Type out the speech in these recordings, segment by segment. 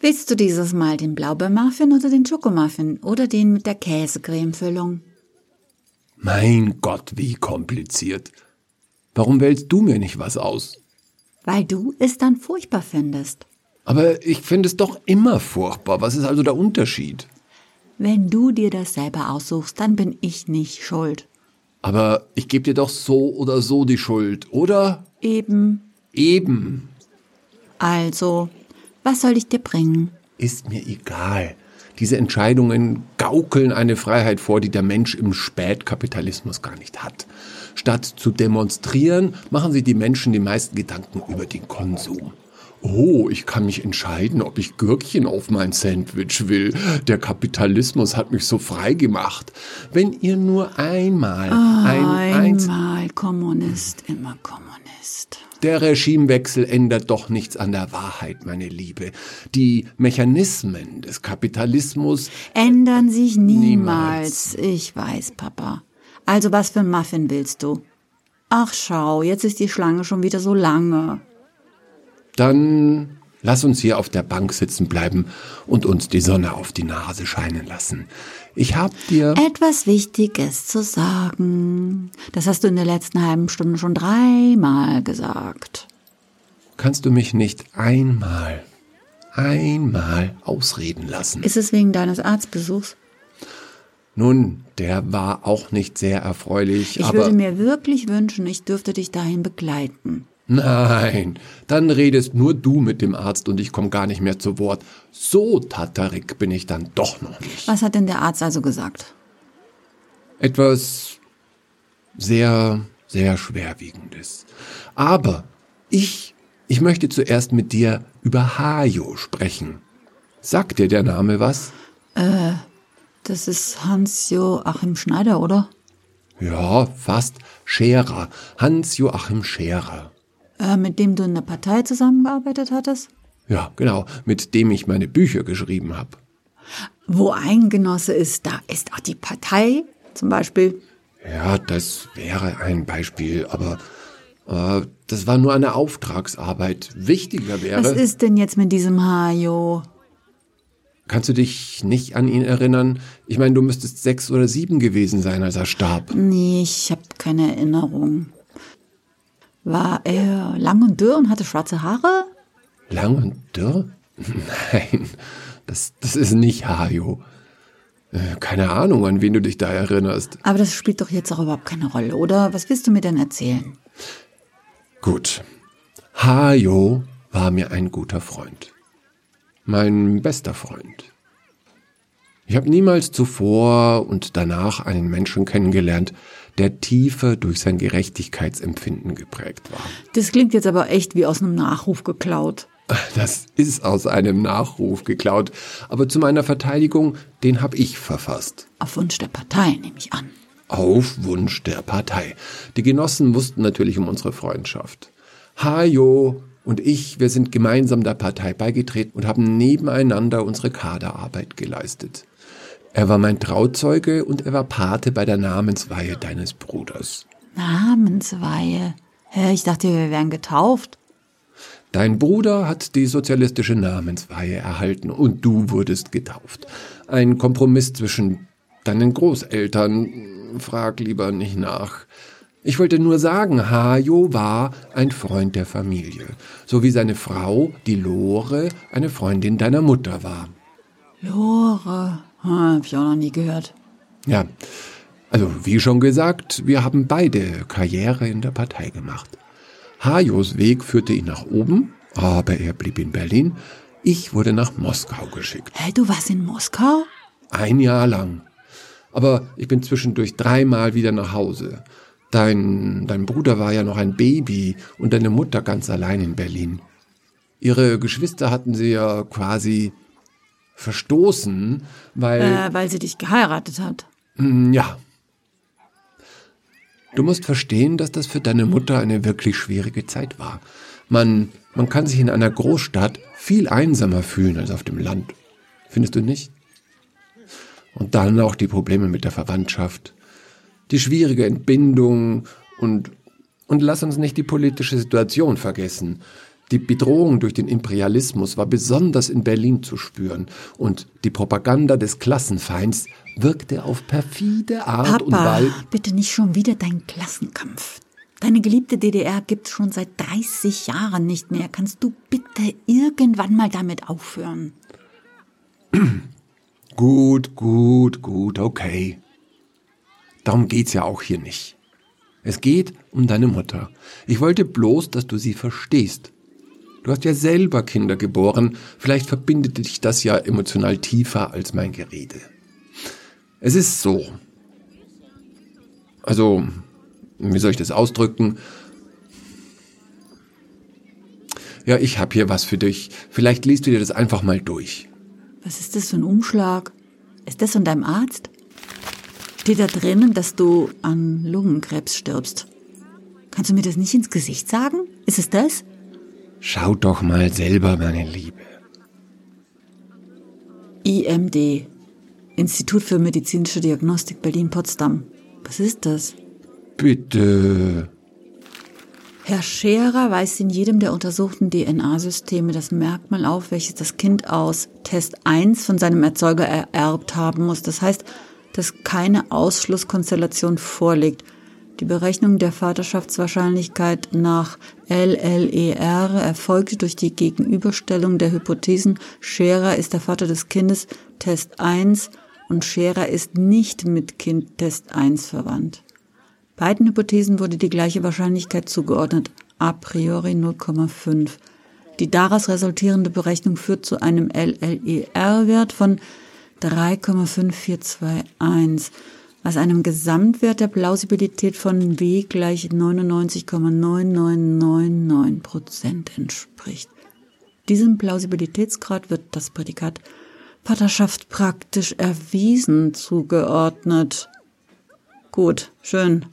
Willst du dieses Mal den Blaubeermuffin oder den Schokomuffin oder den mit der Käsecremefüllung? Mein Gott, wie kompliziert. Warum wählst du mir nicht was aus? Weil du es dann furchtbar findest. Aber ich finde es doch immer furchtbar. Was ist also der Unterschied? Wenn du dir das selber aussuchst, dann bin ich nicht schuld. Aber ich gebe dir doch so oder so die Schuld, oder? Eben. Eben. Also, was soll ich dir bringen? Ist mir egal. Diese Entscheidungen gaukeln eine Freiheit vor, die der Mensch im Spätkapitalismus gar nicht hat. Statt zu demonstrieren, machen sich die Menschen die meisten Gedanken über den Konsum. Oh, ich kann mich entscheiden, ob ich Gürkchen auf mein Sandwich will. Der Kapitalismus hat mich so frei gemacht. Wenn ihr nur einmal oh, ein einmal Kommunist, immer Kommunist. Der Regimewechsel ändert doch nichts an der Wahrheit, meine Liebe. Die Mechanismen des Kapitalismus ändern sich niemals. niemals. Ich weiß, Papa. Also was für ein Muffin willst du? Ach schau, jetzt ist die Schlange schon wieder so lange. Dann lass uns hier auf der Bank sitzen bleiben und uns die Sonne auf die Nase scheinen lassen. Ich hab dir etwas Wichtiges zu sagen. Das hast du in der letzten halben Stunde schon dreimal gesagt. Kannst du mich nicht einmal, einmal ausreden lassen? Ist es wegen deines Arztbesuchs? Nun, der war auch nicht sehr erfreulich. Ich aber würde mir wirklich wünschen, ich dürfte dich dahin begleiten. Nein, dann redest nur du mit dem Arzt und ich komme gar nicht mehr zu Wort. So tatarik bin ich dann doch noch nicht. Was hat denn der Arzt also gesagt? Etwas sehr, sehr schwerwiegendes. Aber ich, ich möchte zuerst mit dir über Hajo sprechen. Sagt dir der Name was? Äh, das ist Hans-Joachim Schneider, oder? Ja, fast. Scherer. Hans-Joachim Scherer. Äh, mit dem du in der Partei zusammengearbeitet hattest? Ja, genau, mit dem ich meine Bücher geschrieben habe. Wo ein Genosse ist, da ist auch die Partei zum Beispiel. Ja, das wäre ein Beispiel, aber äh, das war nur eine Auftragsarbeit. Wichtiger wäre. Was ist denn jetzt mit diesem Hajo? Kannst du dich nicht an ihn erinnern? Ich meine, du müsstest sechs oder sieben gewesen sein, als er starb. Nee, ich habe keine Erinnerung. War er lang und dürr und hatte schwarze Haare? Lang und dürr? Nein, das, das ist nicht Hajo. Äh, keine Ahnung, an wen du dich da erinnerst. Aber das spielt doch jetzt auch überhaupt keine Rolle, oder? Was willst du mir denn erzählen? Gut. Hajo war mir ein guter Freund. Mein bester Freund. Ich habe niemals zuvor und danach einen Menschen kennengelernt, der tiefer durch sein Gerechtigkeitsempfinden geprägt war. Das klingt jetzt aber echt wie aus einem Nachruf geklaut. Das ist aus einem Nachruf geklaut, aber zu meiner Verteidigung, den habe ich verfasst. Auf Wunsch der Partei, nehme ich an. Auf Wunsch der Partei. Die Genossen wussten natürlich um unsere Freundschaft. Hajo und ich, wir sind gemeinsam der Partei beigetreten und haben nebeneinander unsere Kaderarbeit geleistet. Er war mein Trauzeuge und er war Pate bei der Namensweihe deines Bruders. Namensweihe? Hä, ich dachte, wir wären getauft. Dein Bruder hat die sozialistische Namensweihe erhalten und du wurdest getauft. Ein Kompromiss zwischen deinen Großeltern. Frag lieber nicht nach. Ich wollte nur sagen, Hajo war ein Freund der Familie, so wie seine Frau, die Lore, eine Freundin deiner Mutter war. Lore, hm, hab ich auch noch nie gehört. Ja, also wie schon gesagt, wir haben beide Karriere in der Partei gemacht. Hajos Weg führte ihn nach oben, aber er blieb in Berlin. Ich wurde nach Moskau geschickt. Hä, du warst in Moskau? Ein Jahr lang. Aber ich bin zwischendurch dreimal wieder nach Hause. Dein, dein Bruder war ja noch ein Baby und deine Mutter ganz allein in Berlin. Ihre Geschwister hatten sie ja quasi verstoßen, weil. Äh, weil sie dich geheiratet hat. Hm, ja. Du musst verstehen, dass das für deine Mutter eine wirklich schwierige Zeit war. Man, man kann sich in einer Großstadt viel einsamer fühlen als auf dem Land. Findest du nicht? Und dann auch die Probleme mit der Verwandtschaft, die schwierige Entbindung und, und lass uns nicht die politische Situation vergessen. Die Bedrohung durch den Imperialismus war besonders in Berlin zu spüren und die Propaganda des Klassenfeinds wirkte auf perfide Art Papa, und Weise. bitte nicht schon wieder deinen Klassenkampf. Deine geliebte DDR gibt's schon seit 30 Jahren nicht mehr. Kannst du bitte irgendwann mal damit aufhören? Gut, gut, gut, okay. Darum geht's ja auch hier nicht. Es geht um deine Mutter. Ich wollte bloß, dass du sie verstehst. Du hast ja selber Kinder geboren. Vielleicht verbindet dich das ja emotional tiefer als mein Gerede. Es ist so. Also, wie soll ich das ausdrücken? Ja, ich hab hier was für dich. Vielleicht liest du dir das einfach mal durch. Was ist das für ein Umschlag? Ist das von deinem Arzt? Steht da drinnen, dass du an Lungenkrebs stirbst? Kannst du mir das nicht ins Gesicht sagen? Ist es das? Schau doch mal selber, meine Liebe. IMD. Institut für medizinische Diagnostik Berlin-Potsdam. Was ist das? Bitte. Herr Scherer weist in jedem der untersuchten DNA-Systeme das Merkmal auf, welches das Kind aus Test 1 von seinem Erzeuger ererbt haben muss. Das heißt, dass keine Ausschlusskonstellation vorliegt. Die Berechnung der Vaterschaftswahrscheinlichkeit nach LLER erfolgte durch die Gegenüberstellung der Hypothesen Scherer ist der Vater des Kindes Test 1 und Scherer ist nicht mit Kind Test 1 verwandt. Beiden Hypothesen wurde die gleiche Wahrscheinlichkeit zugeordnet, a priori 0,5. Die daraus resultierende Berechnung führt zu einem LLER-Wert von 3,5421, was einem Gesamtwert der Plausibilität von W gleich 99,9999 Prozent entspricht. Diesem Plausibilitätsgrad wird das Prädikat Vaterschaft praktisch erwiesen zugeordnet. Gut, schön.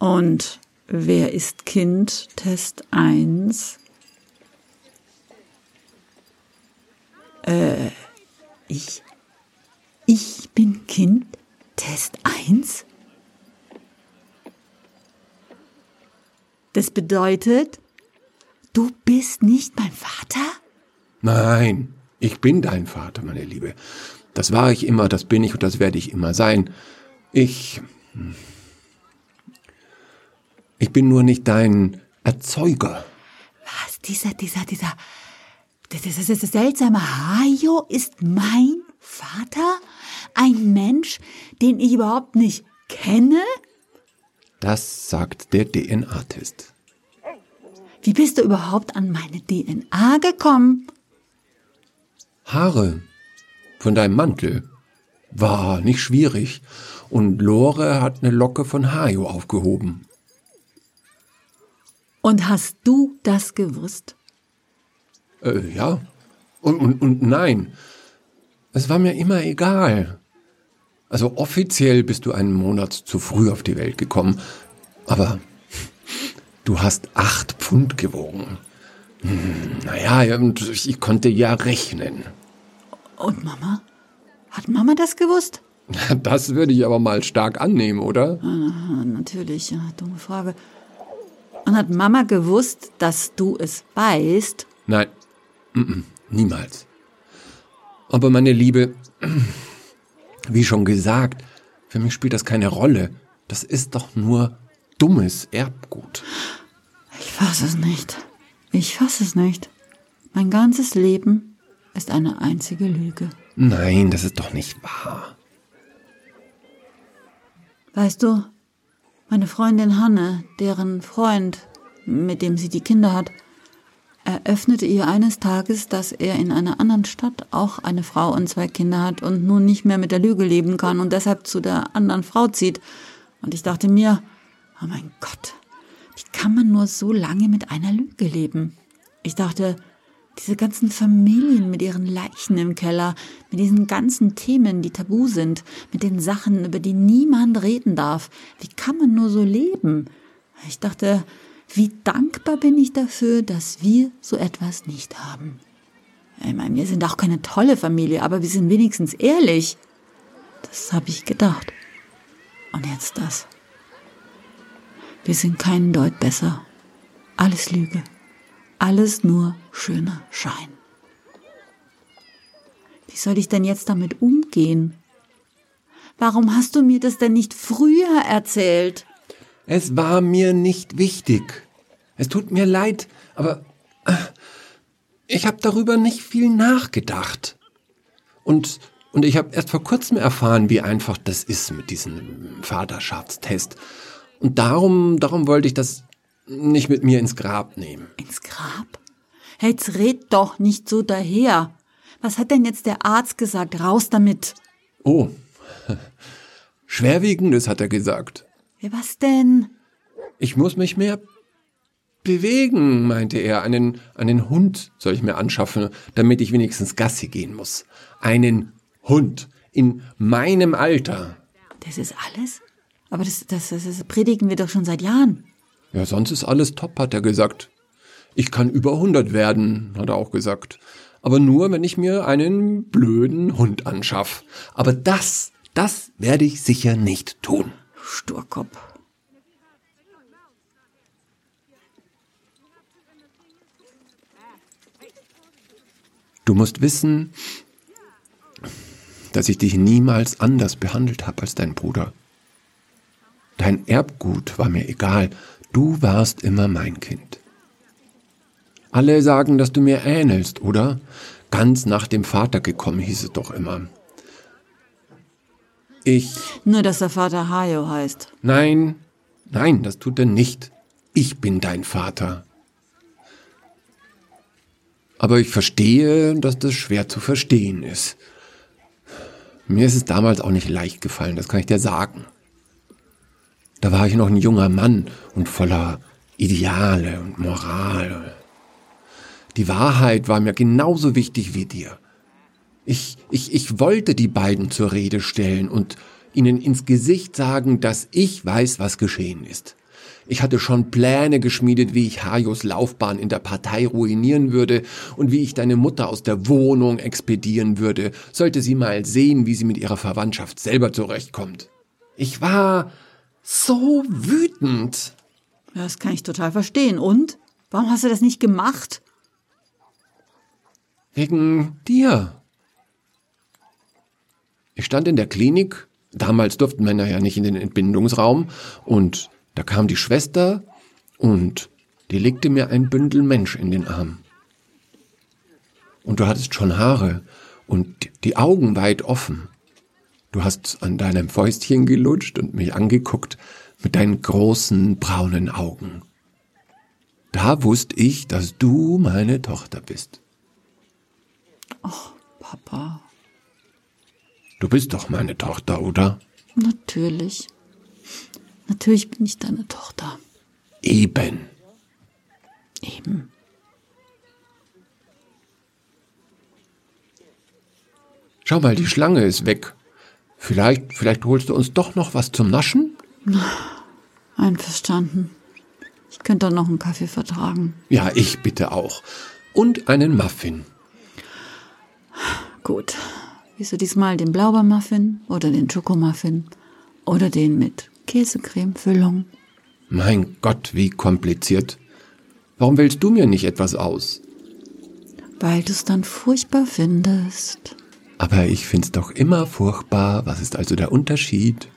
Und wer ist Kind? Test 1. Äh, ich. Ich bin Kind? Test 1? Das bedeutet, du bist nicht mein Vater? Nein, ich bin dein Vater, meine Liebe. Das war ich immer, das bin ich und das werde ich immer sein. Ich. Ich bin nur nicht dein Erzeuger. Was? Dieser, dieser, dieser. Das ist das seltsame Hajo ist mein Vater? Ein Mensch, den ich überhaupt nicht kenne? Das sagt der DNA-Test. Wie bist du überhaupt an meine DNA gekommen? Haare von deinem Mantel. War nicht schwierig. Und Lore hat eine Locke von Hajo aufgehoben. Und hast du das gewusst? Äh, ja. Und, und, und nein. Es war mir immer egal. Also offiziell bist du einen Monat zu früh auf die Welt gekommen. Aber du hast acht Pfund gewogen. Hm, naja, ich konnte ja rechnen. Und Mama? Hat Mama das gewusst? Das würde ich aber mal stark annehmen, oder? Aha, natürlich, ja, dumme Frage. Und hat Mama gewusst, dass du es weißt? Nein, mm -mm, niemals. Aber meine Liebe, wie schon gesagt, für mich spielt das keine Rolle. Das ist doch nur dummes Erbgut. Ich fass es nicht. Ich fass es nicht. Mein ganzes Leben ist eine einzige Lüge. Nein, das ist doch nicht wahr. Weißt du, meine Freundin Hanne, deren Freund, mit dem sie die Kinder hat, eröffnete ihr eines Tages, dass er in einer anderen Stadt auch eine Frau und zwei Kinder hat und nun nicht mehr mit der Lüge leben kann und deshalb zu der anderen Frau zieht. Und ich dachte mir, oh mein Gott, wie kann man nur so lange mit einer Lüge leben? Ich dachte, diese ganzen Familien mit ihren Leichen im Keller, mit diesen ganzen Themen, die tabu sind, mit den Sachen, über die niemand reden darf. Wie kann man nur so leben? Ich dachte, wie dankbar bin ich dafür, dass wir so etwas nicht haben. Ich meine, wir sind auch keine tolle Familie, aber wir sind wenigstens ehrlich. Das habe ich gedacht. Und jetzt das. Wir sind keinen Deut besser. Alles Lüge. alles nur schöner Schein. Wie soll ich denn jetzt damit umgehen? Warum hast du mir das denn nicht früher erzählt? Es war mir nicht wichtig. Es tut mir leid, aber äh, ich habe darüber nicht viel nachgedacht. Und, und ich habe erst vor kurzem erfahren, wie einfach das ist mit diesem Vaterschaftstest. Und darum, darum wollte ich das nicht mit mir ins Grab nehmen. Ins Grab? Jetzt red doch nicht so daher. Was hat denn jetzt der Arzt gesagt? Raus damit. Oh, schwerwiegendes hat er gesagt. Was denn? Ich muss mich mehr bewegen, meinte er. Einen, einen Hund soll ich mir anschaffen, damit ich wenigstens Gassi gehen muss. Einen Hund in meinem Alter. Das ist alles? Aber das, das, das, das predigen wir doch schon seit Jahren. Ja, sonst ist alles top, hat er gesagt. Ich kann über 100 werden, hat er auch gesagt. Aber nur, wenn ich mir einen blöden Hund anschaff. Aber das, das werde ich sicher nicht tun. Sturkopf. Du musst wissen, dass ich dich niemals anders behandelt habe als dein Bruder. Dein Erbgut war mir egal, du warst immer mein Kind. Alle sagen, dass du mir ähnelst, oder? Ganz nach dem Vater gekommen, hieß es doch immer. Ich. Nur, dass der Vater Hayo heißt. Nein, nein, das tut er nicht. Ich bin dein Vater. Aber ich verstehe, dass das schwer zu verstehen ist. Mir ist es damals auch nicht leicht gefallen, das kann ich dir sagen. Da war ich noch ein junger Mann und voller Ideale und Moral. Die Wahrheit war mir genauso wichtig wie dir. Ich, ich, ich wollte die beiden zur Rede stellen und ihnen ins Gesicht sagen, dass ich weiß, was geschehen ist. Ich hatte schon Pläne geschmiedet, wie ich Hajos Laufbahn in der Partei ruinieren würde und wie ich deine Mutter aus der Wohnung expedieren würde, sollte sie mal sehen, wie sie mit ihrer Verwandtschaft selber zurechtkommt. Ich war so wütend. Das kann ich total verstehen. Und? Warum hast du das nicht gemacht? Wegen dir. Ich stand in der Klinik, damals durften Männer ja nicht in den Entbindungsraum, und da kam die Schwester und die legte mir ein Bündel Mensch in den Arm. Und du hattest schon Haare und die Augen weit offen. Du hast an deinem Fäustchen gelutscht und mich angeguckt mit deinen großen braunen Augen. Da wusste ich, dass du meine Tochter bist. Ach, Papa. Du bist doch meine Tochter, oder? Natürlich. Natürlich bin ich deine Tochter. Eben. Eben. Schau mal, die Schlange ist weg. Vielleicht, vielleicht holst du uns doch noch was zum Naschen? Einverstanden. Ich könnte noch einen Kaffee vertragen. Ja, ich bitte auch. Und einen Muffin. Gut. Willst du diesmal den Blaubeermuffin oder den Schokomuffin oder den mit Käsecreme-Füllung? Mein Gott, wie kompliziert. Warum wählst du mir nicht etwas aus? Weil du es dann furchtbar findest. Aber ich find's doch immer furchtbar. Was ist also der Unterschied?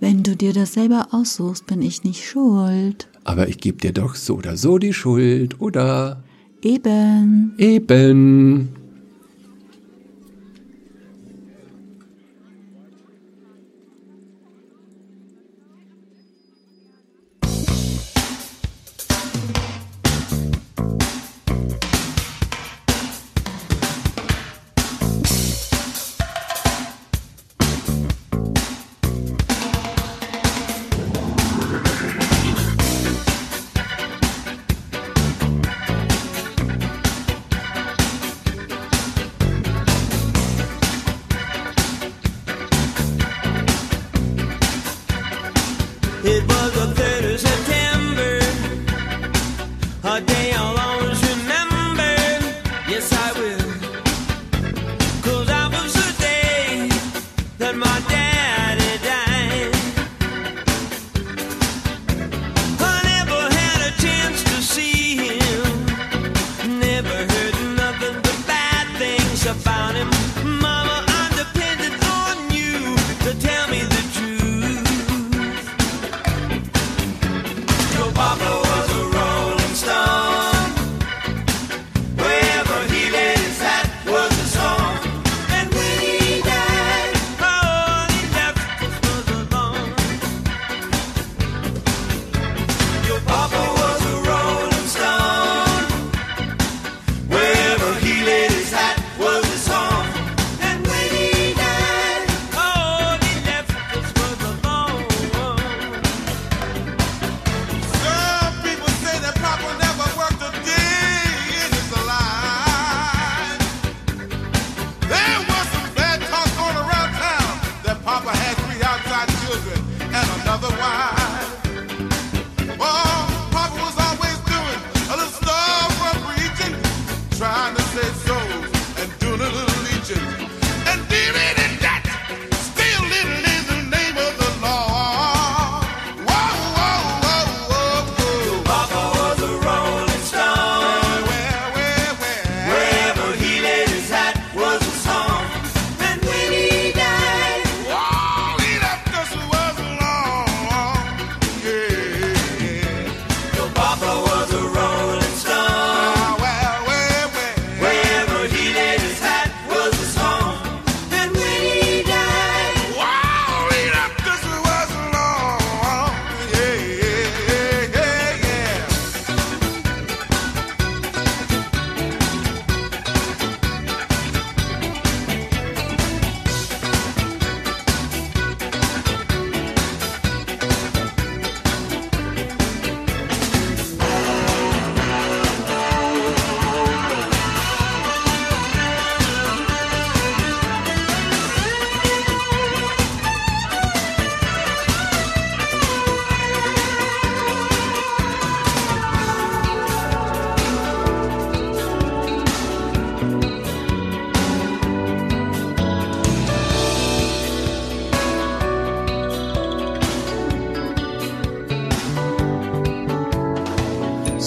Wenn du dir das selber aussuchst, bin ich nicht schuld. Aber ich geb dir doch so oder so die Schuld, oder? Eben. Eben. about him.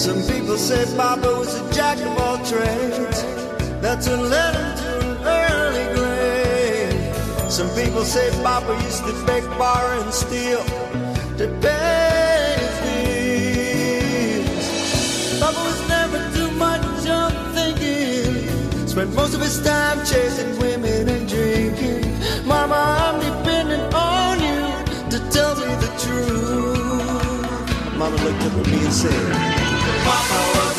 Some people say Papa was a jack of all trades. That's a led to an early grave. Some people say Papa used to beg, borrow, and steal to pay his bills. Papa was never too much on thinking. Spent most of his time chasing women and drinking. Mama, I'm depending on you to tell me the truth. Mama looked up at me and said. Papa was